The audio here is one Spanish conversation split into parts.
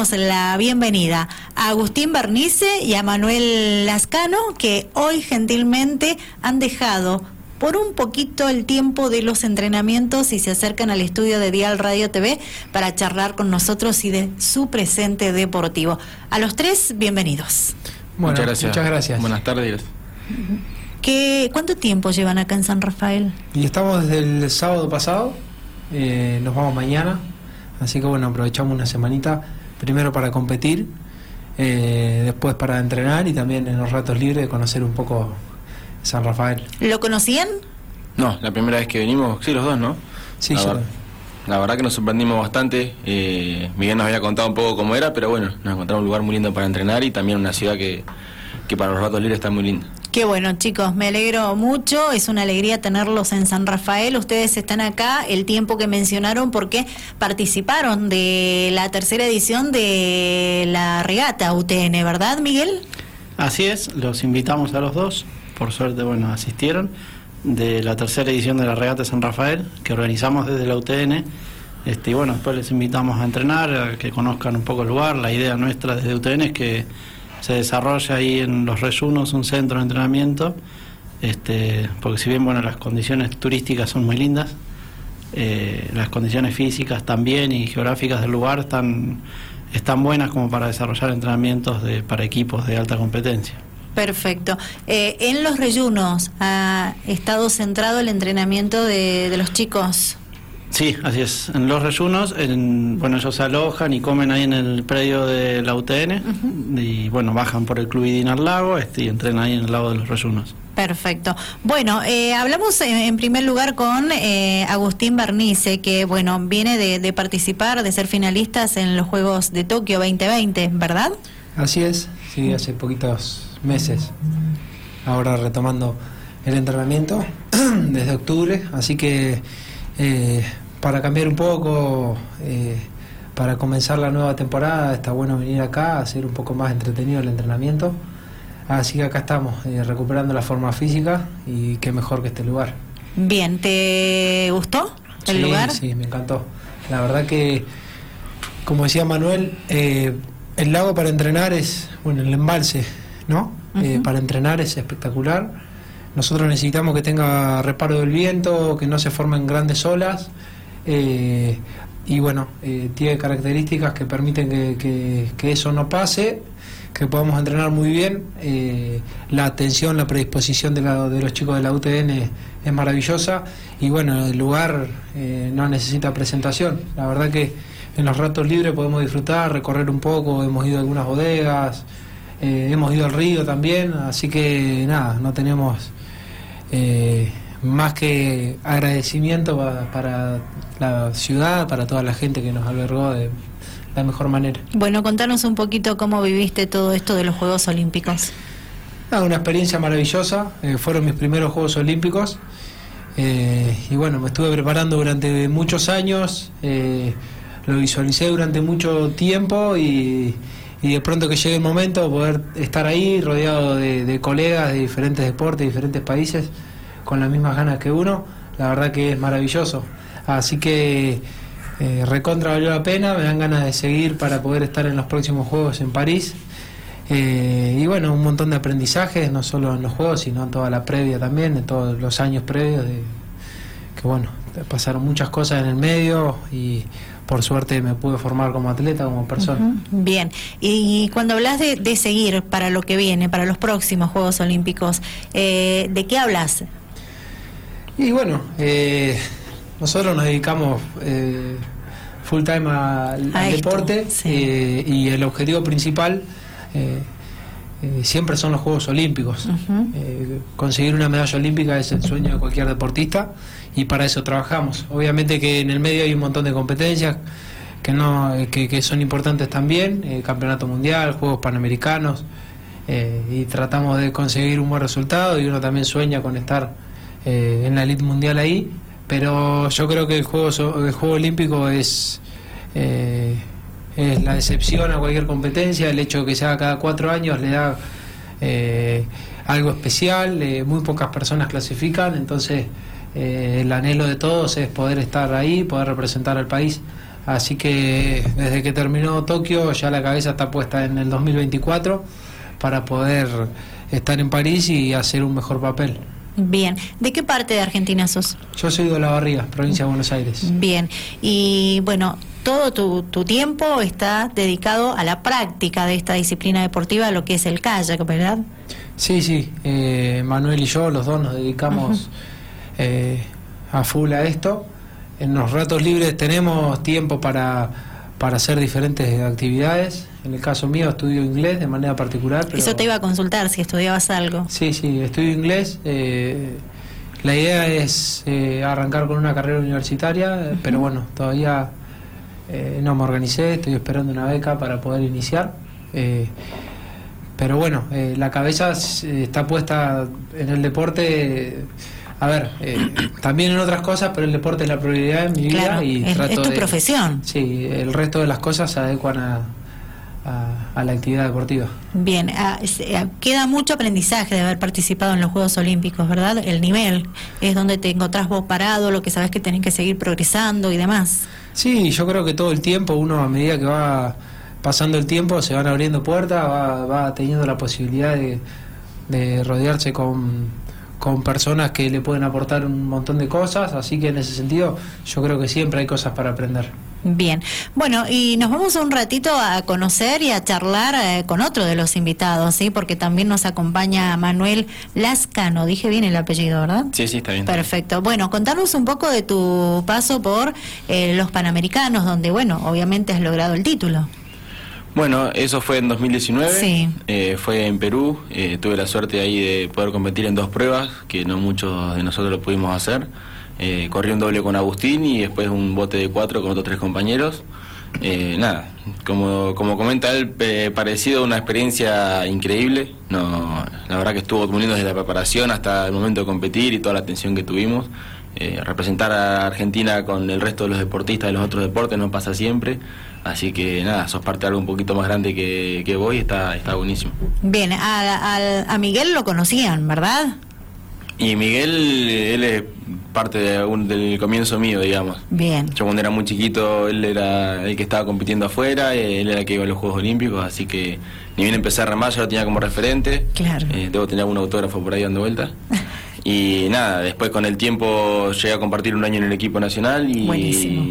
damos la bienvenida a Agustín Bernice y a Manuel Lascano, que hoy gentilmente han dejado por un poquito el tiempo de los entrenamientos y se acercan al estudio de Dial Radio TV para charlar con nosotros y de su presente deportivo. A los tres, bienvenidos. muchas gracias. Muchas gracias. Buenas tardes. ¿Qué, ¿Cuánto tiempo llevan acá en San Rafael? Y estamos desde el sábado pasado, eh, nos vamos mañana, así que bueno, aprovechamos una semanita, primero para competir, eh, después para entrenar y también en los ratos libres de conocer un poco San Rafael. ¿Lo conocían? No, la primera vez que venimos, sí, los dos, ¿no? Sí, la, yo. ver- la verdad que nos sorprendimos bastante. Eh, Miguel nos había contado un poco cómo era, pero bueno, nos encontramos un lugar muy lindo para entrenar y también una ciudad que, que para los ratos libres está muy linda. Qué bueno, chicos, me alegro mucho. Es una alegría tenerlos en San Rafael. Ustedes están acá el tiempo que mencionaron porque participaron de la tercera edición de la regata UTN, ¿verdad, Miguel? Así es, los invitamos a los dos, por suerte, bueno, asistieron, de la tercera edición de la Regata San Rafael, que organizamos desde la UTN. Este, y bueno, después les invitamos a entrenar, a que conozcan un poco el lugar. La idea nuestra desde UTN es que se desarrolle ahí en los Reyunos un centro de entrenamiento, este, porque si bien bueno, las condiciones turísticas son muy lindas, eh, las condiciones físicas también y geográficas del lugar están, están buenas como para desarrollar entrenamientos de, para equipos de alta competencia. Perfecto. Eh, en los reyunos ha estado centrado el entrenamiento de los chicos. Sí, así es. En los reyunos, en, bueno, ellos se alojan y comen ahí en el predio de la UTN y bueno, bajan por el Club Idina al lago este, y entrenan ahí en el lago de los reyunos. Perfecto. Bueno, eh, hablamos en, en primer lugar con eh, Agustín Bernice, que bueno, viene de, de participar, de ser finalistas en los Juegos de Tokio 2020, ¿verdad? Así es, sí, hace poquitos meses. Ahora retomando el entrenamiento desde octubre, así que eh, para cambiar un poco, eh, para comenzar la nueva temporada, está bueno venir acá, hacer un poco más entretenido el entrenamiento. Así que acá estamos, eh, recuperando la forma física y qué mejor que este lugar. Bien, ¿te gustó el sí, lugar? Sí, me encantó. La verdad que, como decía Manuel, eh, el lago para entrenar es, bueno, el embalse, ¿no? Para entrenar es espectacular. Nosotros necesitamos que tenga reparo del viento, que no se formen grandes olas. eh, y bueno, eh, tiene características que permiten que, eso no pase, que podamos entrenar muy bien. eh, la atención, la predisposición de, la- de los chicos de la UTN es maravillosa. Y bueno, el lugar eh, no necesita presentación. La verdad que en los ratos libres podemos disfrutar, recorrer un poco, hemos ido a algunas bodegas, hemos ido al río también, así que nada, no tenemos eh, más que agradecimiento pa- para la ciudad, para toda la gente que nos albergó de la mejor manera. Bueno, contanos un poquito cómo viviste todo esto de los Juegos Olímpicos. Nada, una experiencia maravillosa, eh, fueron mis primeros Juegos Olímpicos eh, y bueno, me estuve preparando durante muchos años, eh, lo visualicé durante mucho tiempo y, y de pronto que llegue el momento poder estar ahí rodeado de, colegas de diferentes deportes, de diferentes países, con las mismas ganas que uno, la verdad que es maravilloso. Así que eh, recontra valió la pena, me dan ganas de seguir para poder estar en los próximos Juegos en París. Eh, y bueno, un montón de aprendizajes, no solo en los juegos, sino en toda la previa también, en todos los años previos, de, que bueno, pasaron muchas cosas en el medio y por suerte me pude formar como atleta, como persona. Bien, y cuando hablas de, de seguir para lo que viene, para los próximos Juegos Olímpicos, eh, ¿de qué hablas? Y bueno, eh, nosotros nos dedicamos eh, full time al, A al esto, deporte sí. eh, y el objetivo principal eh, eh, siempre son los Juegos Olímpicos. Conseguir una medalla olímpica es el sueño de cualquier deportista y para eso trabajamos. Obviamente que en el medio hay un montón de competencias que no que, que son importantes también, eh, campeonato mundial, Juegos Panamericanos, eh, y tratamos de conseguir un buen resultado y uno también sueña con estar eh, en la elite mundial ahí, pero yo creo que el Juego, el juego Olímpico es... es la excepción a cualquier competencia, el hecho de que se haga cada cuatro años le da algo especial, muy pocas personas clasifican, entonces eh, el anhelo de todos es poder estar ahí, poder representar al país Así que desde que terminó Tokio ya la cabeza está puesta en el 2024 para poder estar en París y hacer un mejor papel. Bien, ¿de qué parte de Argentina sos? Yo soy de La Barriga, provincia de Buenos Aires. Bien, y bueno, todo tu, tu, tiempo está dedicado a la práctica de esta disciplina deportiva, lo que es el kayak, ¿verdad? Sí, sí, eh, Manuel y yo, los dos nos dedicamos eh, a full a esto. En los ratos libres tenemos tiempo para, para hacer diferentes actividades. En el caso mío estudio inglés de manera particular. Pero... Eso te iba a consultar, si estudiabas algo. Sí, sí, estudio inglés. Eh, la idea es eh, arrancar con una carrera universitaria, pero bueno, todavía eh, no me organicé, estoy esperando una beca para poder iniciar. Eh, pero bueno, eh, la cabeza está puesta en el deporte. A ver, eh, también en otras cosas, pero el deporte es la prioridad en mi Claro, vida y es, trato es tu de- profesión. Sí, el resto de las cosas se adecuan a, a- a la actividad deportiva. Bien, ah, es- eh, queda mucho aprendizaje de haber participado en los Juegos Olímpicos, ¿verdad? El nivel es donde te encontrás vos parado, lo que sabes que tenés que seguir progresando y demás. Sí, yo creo que todo el tiempo, uno a medida que va pasando el tiempo, se van abriendo puertas, va, va teniendo la posibilidad de, de rodearse con, con personas que le pueden aportar un montón de cosas, así que en ese sentido yo creo que siempre hay cosas para aprender. Bien, bueno, y nos vamos un ratito a conocer y a charlar eh, con otro de los invitados, ¿sí? Porque también nos acompaña Manuel Lascano, dije bien el apellido, ¿verdad? Sí, sí, está bien. Perfecto. Bueno, contanos un poco de tu paso por eh, los Panamericanos, donde, bueno, obviamente has logrado el título. Bueno, eso fue en 2019. Sí. Eh, fue en Perú. Eh, tuve la suerte ahí de poder competir en dos pruebas, que no muchos de nosotros lo pudimos hacer. Eh, corrí un doble con Agustín y después un bote de cuatro con otros tres compañeros. Eh, nada, como, como comenta él, eh, parecido a una experiencia increíble. No, la verdad que estuvo lindo desde la preparación hasta el momento de competir y toda la atención que tuvimos. Eh, representar a Argentina con el resto de los deportistas de los otros deportes no pasa siempre. Así que nada, sos parte de algo un poquito más grande que, que vos y está, está buenísimo. Bien, a, a- a Miguel lo conocían, ¿verdad? Y Miguel, él es parte de un- del comienzo mío, digamos. Bien. Yo cuando era muy chiquito, él era el que estaba compitiendo afuera, él era el que iba a los Juegos Olímpicos, así que ni bien empecé a remar, yo lo tenía como referente. Claro. Eh, debo tener algún autógrafo por ahí dando vuelta. y nada, después con el tiempo llegué a compartir un año en el equipo nacional y... Buenísimo.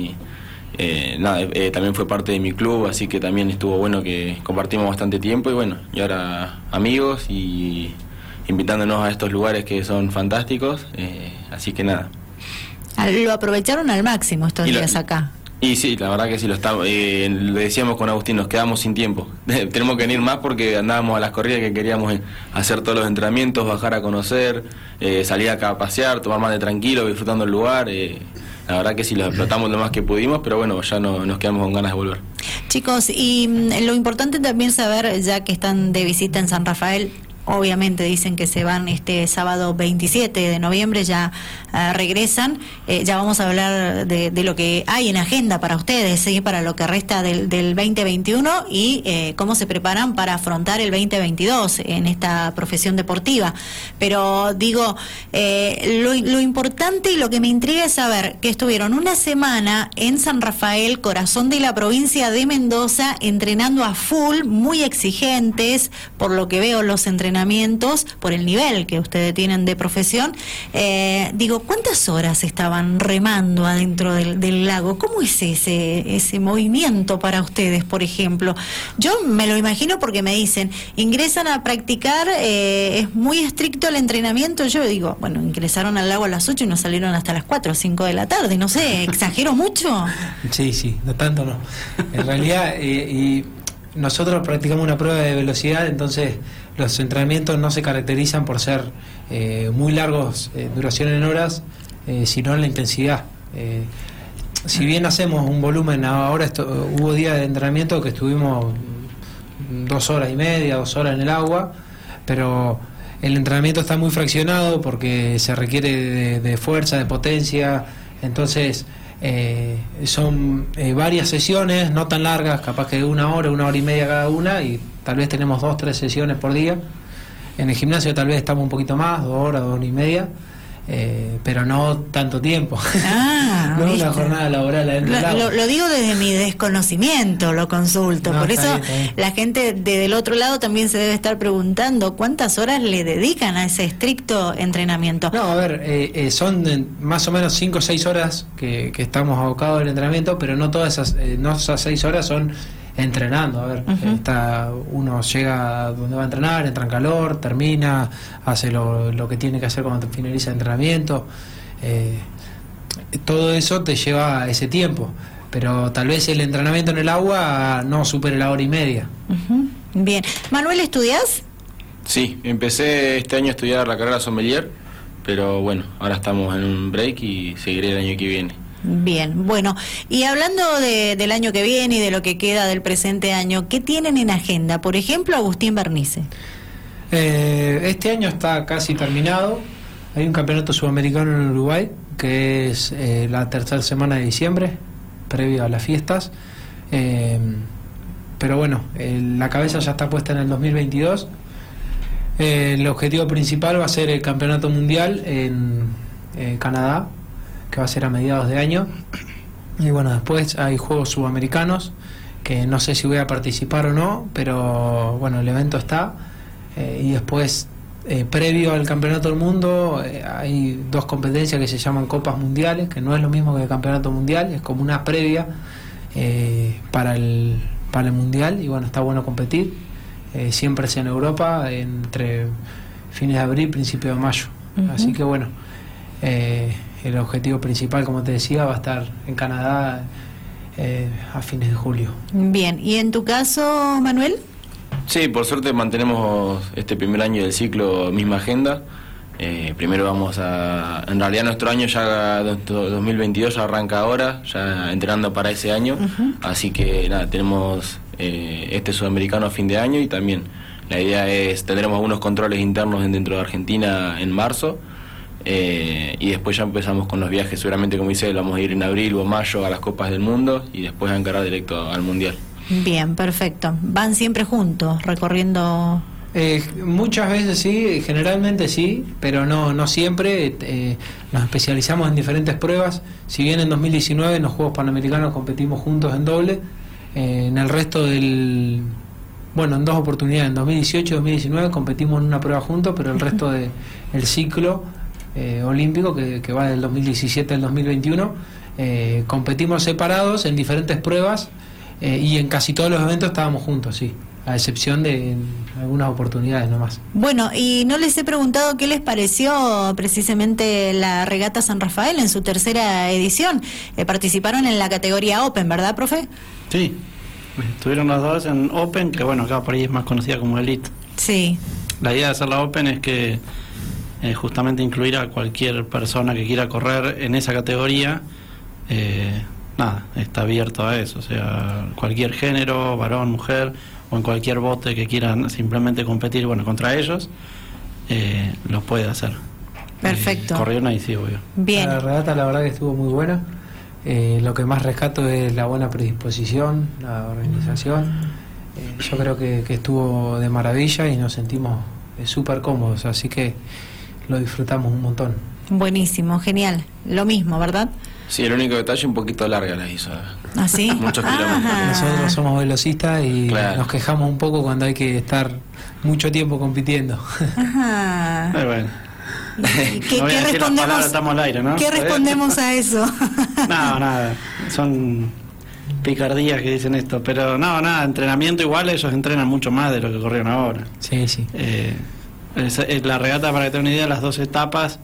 eh, nada, eh, también fue parte de mi club, así que también estuvo bueno que compartimos bastante tiempo y bueno, y ahora amigos y invitándonos a estos lugares que son fantásticos, eh, así que nada. Lo aprovecharon al máximo estos Y lo- días acá. Y sí, la verdad que sí lo estamos. Eh, le decíamos con Agustín, nos quedamos sin tiempo. Tenemos que venir más porque andábamos a las corridas que queríamos eh, hacer todos los entrenamientos, bajar a conocer, eh, salir acá a pasear, tomar más de tranquilo, disfrutando el lugar. eh, la verdad que sí lo explotamos lo más que pudimos, pero bueno, ya no, nos quedamos con ganas de volver. Chicos, y mm, lo importante también saber, ya que están de visita en San Rafael, obviamente dicen que se van este sábado 27 de noviembre, ya ah, regresan, eh, ya vamos a hablar de, lo que hay en agenda para ustedes, ¿sí? para lo que resta del, del 2021 y eh, cómo se preparan para afrontar el 2022 en esta profesión deportiva. Pero digo, eh, lo, lo importante y lo que me intriga es saber que estuvieron una semana en San Rafael, corazón de la provincia de Mendoza, entrenando a full, muy exigentes, por lo que veo los entrenamientos, por el nivel que ustedes tienen de profesión. Eh, digo, ¿cuántas horas estaban remando adentro del, del lago? ¿Cómo es ese, ese movimiento para ustedes, por ejemplo? Yo me lo imagino porque me dicen, ingresan a practicar, eh, es muy estricto el entrenamiento. Yo digo, bueno, ingresaron al lago a las 8 y no salieron hasta las 4 o 5 de la tarde. No sé, ¿exagero mucho? Sí, sí, no tanto no. En realidad, eh, y nosotros practicamos una prueba de velocidad, entonces los entrenamientos no se caracterizan por ser eh, muy largos, eh, duración en horas, eh, sino en la intensidad. Eh, si bien hacemos un volumen, ahora esto- hubo días de entrenamiento que estuvimos dos horas y media, dos horas en el agua, pero el entrenamiento está muy fraccionado porque se requiere de, fuerza, de potencia, entonces eh, son varias sesiones, no tan largas, capaz que una hora, una hora y media cada una, y tal vez tenemos dos, tres sesiones por día. En el gimnasio tal vez estamos un poquito más, dos horas, dos horas y media. eh, pero no tanto tiempo. Ah, no ¿viste? una jornada laboral adentro Lo, agua. lo- lo digo desde mi desconocimiento, lo consulto. No, Por eso bien, está bien. la gente de del otro lado también se debe estar preguntando cuántas horas le dedican a ese estricto entrenamiento. No, a ver, eh, eh, son más o menos 5 o 6 horas que, que estamos abocados al entrenamiento, pero no todas esas, eh, no esas 6 horas son entrenando. A ver, está, uno llega donde va a entrenar, entra en calor, termina, hace lo, lo que tiene que hacer cuando finaliza el entrenamiento. eh, todo eso te lleva ese tiempo, pero tal vez el entrenamiento en el agua no supere la hora y media. Bien. Manuel, ¿estudias? Sí, empecé este año a estudiar la carrera sommelier, pero bueno, ahora estamos en un break y seguiré el año que viene. Bien, bueno, y hablando de- del año que viene y de lo que queda del presente año, ¿qué tienen en agenda? Por ejemplo, Agustín Bernice. Eh, este año está casi terminado. Hay un campeonato sudamericano en Uruguay que es eh, la tercera semana de diciembre, previo a las fiestas. Eh, pero bueno, la cabeza ya está puesta en el 2022. Eh, el objetivo principal va a ser el campeonato mundial en Canadá, que va a ser a mediados de año. Y bueno, después hay Juegos Sudamericanos, que no sé si voy a participar o no, pero bueno, el evento está. Eh, y después, eh, previo al Campeonato del Mundo, eh, hay dos competencias que se llaman Copas Mundiales, que no es lo mismo que el Campeonato Mundial, es como una previa para, el, para el Mundial. Y bueno, está bueno competir. Siempre es en Europa, entre fines de abril, principio de mayo. Así que bueno, eh, el objetivo principal, como te decía, va a estar en Canadá eh, a fines de julio. Bien, ¿y en tu caso, Manuel? Sí, por suerte mantenemos este primer año del ciclo misma agenda. Eh, primero vamos a... En realidad nuestro año ya, nuestro 2022 ya arranca ahora, ya entrenando para ese año. Así que nada, tenemos eh, este sudamericano a fin de año y también la idea es, tendremos algunos controles internos en- dentro de Argentina en marzo. Eh, y después ya empezamos con los viajes, seguramente como dice, vamos a ir en abril o mayo a las Copas del Mundo y después a encarar directo al Mundial. Bien, perfecto. Van siempre juntos, recorriendo... Eh, muchas veces sí, generalmente sí, pero no, no siempre. Eh, nos especializamos en diferentes pruebas. Si bien en 2019 en los Juegos Panamericanos competimos juntos en doble, eh, en el resto del... Bueno, en dos oportunidades, en 2018 y 2019 competimos en una prueba juntos, pero el resto del ciclo eh, olímpico, que, que va del 2017 al 2021, eh, competimos separados en diferentes pruebas eh, y en casi todos los eventos estábamos juntos, sí, a excepción de en algunas oportunidades nomás. Bueno, y no les he preguntado qué les pareció precisamente la regata San Rafael en su tercera edición. Eh, participaron en la categoría Open, ¿verdad, profe? Sí, estuvieron los dos en Open, que bueno, acá por ahí es más conocida como Elite. Sí. La idea de hacer la Open es que eh, justamente incluir a cualquier persona que quiera correr en esa categoría. eh, nada, está abierto a eso, o sea, cualquier género, varón, mujer, o en cualquier bote que quieran simplemente competir, bueno, contra ellos, eh, lo puede hacer. Perfecto. Eh, corrieron ahí, sí, obvio. Bien. La regata la verdad que estuvo muy buena. Eh, lo que más rescato es la buena predisposición, la organización. Eh, yo creo que, que estuvo de maravilla y nos sentimos eh, súper cómodos, así que lo disfrutamos un montón. Buenísimo, genial. Lo mismo, ¿verdad? Sí, el único detalle un poquito larga la hizo. ¿Así? Muchos kilómetros. Nosotros somos velocistas y Claro. nos quejamos un poco cuando hay que estar mucho tiempo compitiendo. Ajá. Pero bueno, ¿Y ¿Qué, no voy qué a decir las respondemos? palabras, estamos al aire, ¿no? ¿Qué respondemos a eso? No, nada, son picardías que dicen esto, pero no, nada, entrenamiento igual, ellos entrenan mucho más de lo que corrieron ahora. Sí, sí. Eh, es- es la regata, para que tengan una idea, las dos etapas,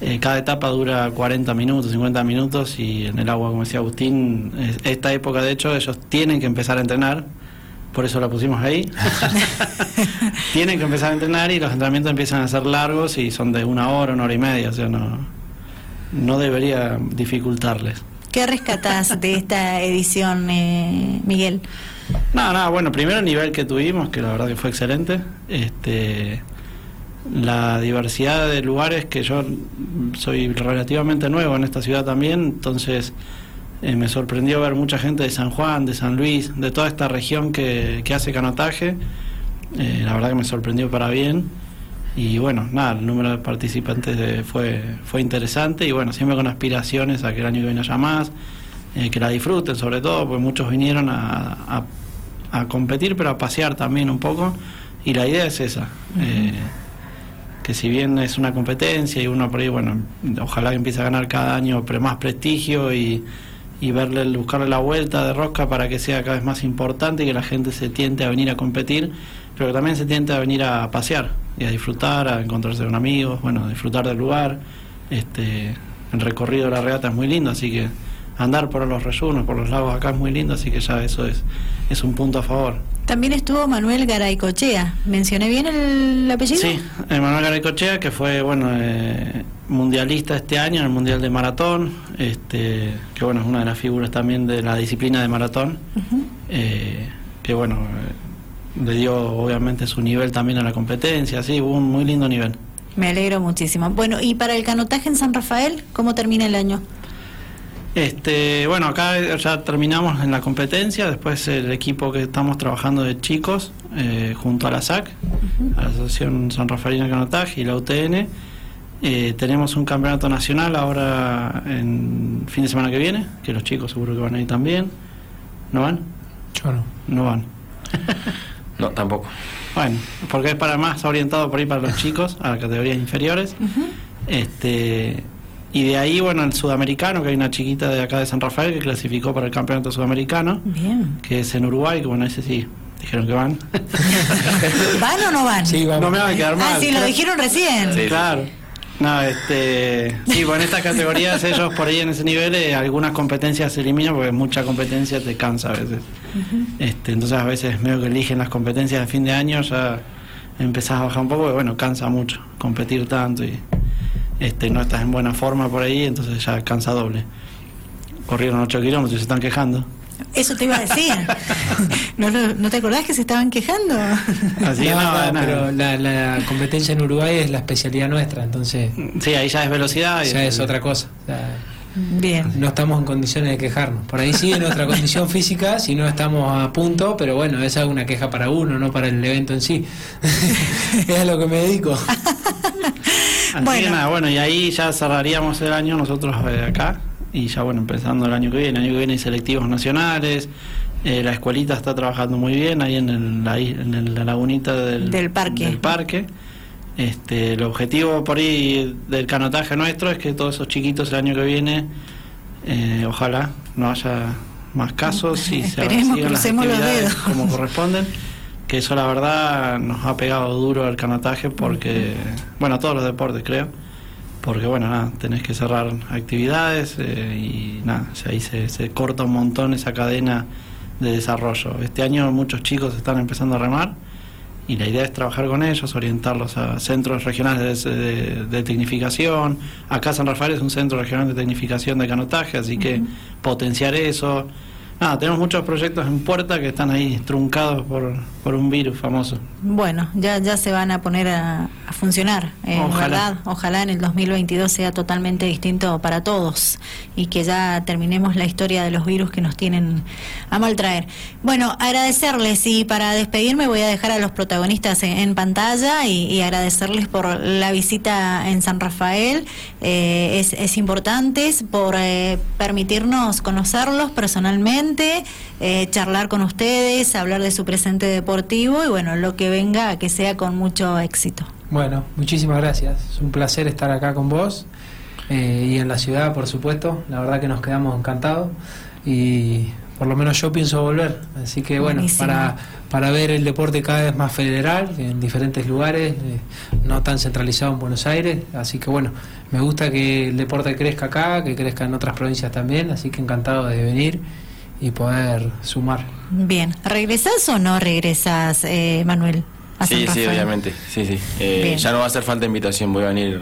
eh, cada etapa dura 40 minutos, 50 minutos y en el agua, como decía Agustín, es- esta época de hecho ellos tienen que empezar a entrenar, por eso la pusimos ahí. tienen que empezar a entrenar y los entrenamientos empiezan a ser largos y son de una hora, una hora y media, o sea, no, no debería dificultarles. ¿Qué rescatás de esta edición, eh, Miguel? No, no, bueno, primero el nivel que tuvimos, que la verdad que fue excelente. Este, la diversidad de lugares, que yo soy relativamente nuevo en esta ciudad también, entonces eh, me sorprendió ver mucha gente de San Juan, de San Luis, de toda esta región que, que hace canotaje. Eh, la verdad que me sorprendió para bien. Y bueno, nada, el número de participantes eh, fue, fue interesante y bueno, siempre con aspiraciones a que el año que viene haya más, eh, que la disfruten sobre todo, porque muchos vinieron a, a- competir, pero a pasear también un poco. Y la idea es esa. Si bien es una competencia y uno por ahí, bueno, ojalá que empiece a ganar cada año más prestigio y, y verle, buscarle la vuelta de rosca para que sea cada vez más importante y que la gente se tiente a venir a competir, pero que también se tiente a venir a pasear y a disfrutar, a encontrarse con amigos, bueno, a disfrutar del lugar. Este, el recorrido de la regata es muy lindo, así que andar por los reyunos, por los lagos acá es muy lindo, así que ya eso es, es un punto a favor. También estuvo Manuel Garaycochea. ¿Mencioné bien el apellido? Sí, Emanuel Garaycochea, que fue bueno eh, mundialista este año en el Mundial de Maratón, este, que bueno, es una de las figuras también de la disciplina de maratón, eh, que bueno, eh, le dio obviamente su nivel también a la competencia, sí, hubo un muy lindo nivel. Me alegro muchísimo. Bueno, y para el canotaje en San Rafael, ¿cómo termina el año? Este, bueno, acá ya terminamos en la competencia, después el equipo que estamos trabajando de chicos, eh, junto a la SAC, a la Asociación San Rafaelina de Canotaje y la UTN, eh, tenemos un campeonato nacional ahora en fin de semana que viene, que los chicos seguro que van a ir también. ¿No van? Yo no. No van. No, tampoco. Bueno, porque es para más orientado por ahí para los chicos, a las categorías inferiores. Este y de ahí, bueno, el sudamericano, que hay una chiquita de acá de San Rafael que clasificó para el campeonato sudamericano, Bien. que es en Uruguay, que bueno, ese sí, dijeron que van. ¿Van o no van? Sí, vamos. no me van a quedar mal. ah, sí, lo dijeron recién. Sí. Claro. No, este, sí, bueno, en estas categorías ellos por ahí en ese nivel eh, algunas competencias se eliminan porque mucha competencia te cansa a veces. Este, entonces a veces medio que eligen las competencias de fin de año ya empezás a bajar un poco, porque bueno, cansa mucho competir tanto y este no estás en buena forma por ahí, entonces ya cansa doble. Corrieron 8 kilómetros y se están quejando. Eso te iba a decir. ¿No, lo- no te acordás que se estaban quejando? Así que No, no, pero la, la competencia en Uruguay es la especialidad nuestra, entonces Sí, ahí ya es velocidad. y- ya es otra cosa. O sea, Bien. no estamos en condiciones de quejarnos. Por ahí sí, en nuestra condición física, si no estamos a punto, pero bueno, esa es una queja para uno, no para el evento en sí. es a lo que me dedico. Así Bueno. que nada, bueno, y ahí ya cerraríamos el año nosotros eh, acá. Y ya, bueno, empezando el año que viene. El año que viene hay selectivos nacionales. eh, la escuelita está trabajando muy bien ahí en, el- la, en el- la lagunita del, Del parque. del parque. Este, el objetivo por ahí del canotaje nuestro es que todos esos chiquitos el año que viene, eh, ojalá no haya más casos y se sigan las los actividades dedos. como corresponden. Que eso la verdad nos ha pegado duro al canotaje porque, bueno, a todos los deportes creo, porque bueno, nada, tenés que cerrar actividades eh, y nada, o sea, ahí se, se corta un montón esa cadena de desarrollo. Este año muchos chicos están empezando a remar y la idea es trabajar con ellos, orientarlos a centros regionales de, de- de tecnificación. Acá San Rafael es un centro regional de tecnificación de canotaje, así que potenciar eso. Nada, tenemos muchos proyectos en puerta que están ahí truncados por, por un virus famoso. Bueno, ya, ya se van a poner a, a funcionar, eh, Ojalá. ¿verdad? Ojalá en el 2022 sea totalmente distinto para todos y que ya terminemos la historia de los virus que nos tienen a maltraer. Bueno, agradecerles y para despedirme voy a dejar a los protagonistas en, en pantalla y, y agradecerles por la visita en San Rafael. Eh, es, es importante es por eh, permitirnos conocerlos personalmente, eh, charlar con ustedes, hablar de su presente deportivo y bueno, lo que venga que sea con mucho éxito. Bueno, muchísimas gracias. Es un placer estar acá con vos eh, y en la ciudad, por supuesto. La verdad que nos quedamos encantados y por lo menos yo pienso volver. Así que bueno, Buenísimo. para, para ver el deporte cada vez más federal, en diferentes lugares, eh, no tan centralizado en Buenos Aires. Así que bueno, me gusta que el deporte crezca acá, que crezca en otras provincias también. Así que encantado de venir y poder sumar. Bien, ¿regresás o no regresas, eh, Manuel? a San Sí, sí, obviamente. Sí, sí. Eh, ya no va a hacer falta invitación, voy a venir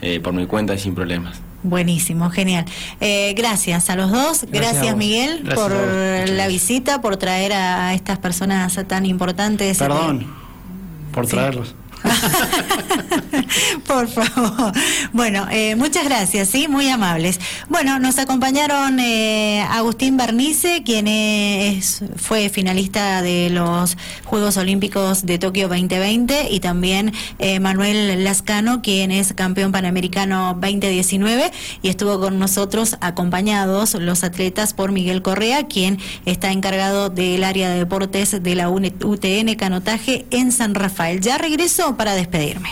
eh, por mi cuenta y sin problemas. Buenísimo, genial. Eh, gracias a los dos, gracias. Miguel Gracias por la visita, por traer a, a estas personas tan importantes. Perdón por Sí. traerlos. Por favor. Bueno, eh, muchas gracias, sí, muy amables. Bueno, nos acompañaron eh, Agustín Bernice, quien es, fue finalista de los Juegos Olímpicos de Tokio 2020, y también eh, Manuel Lascano, quien es campeón panamericano 2019, y estuvo con nosotros acompañados los atletas por Miguel Correa, quien está encargado del área de deportes de la UTN Canotaje en San Rafael. Ya regreso despedirme.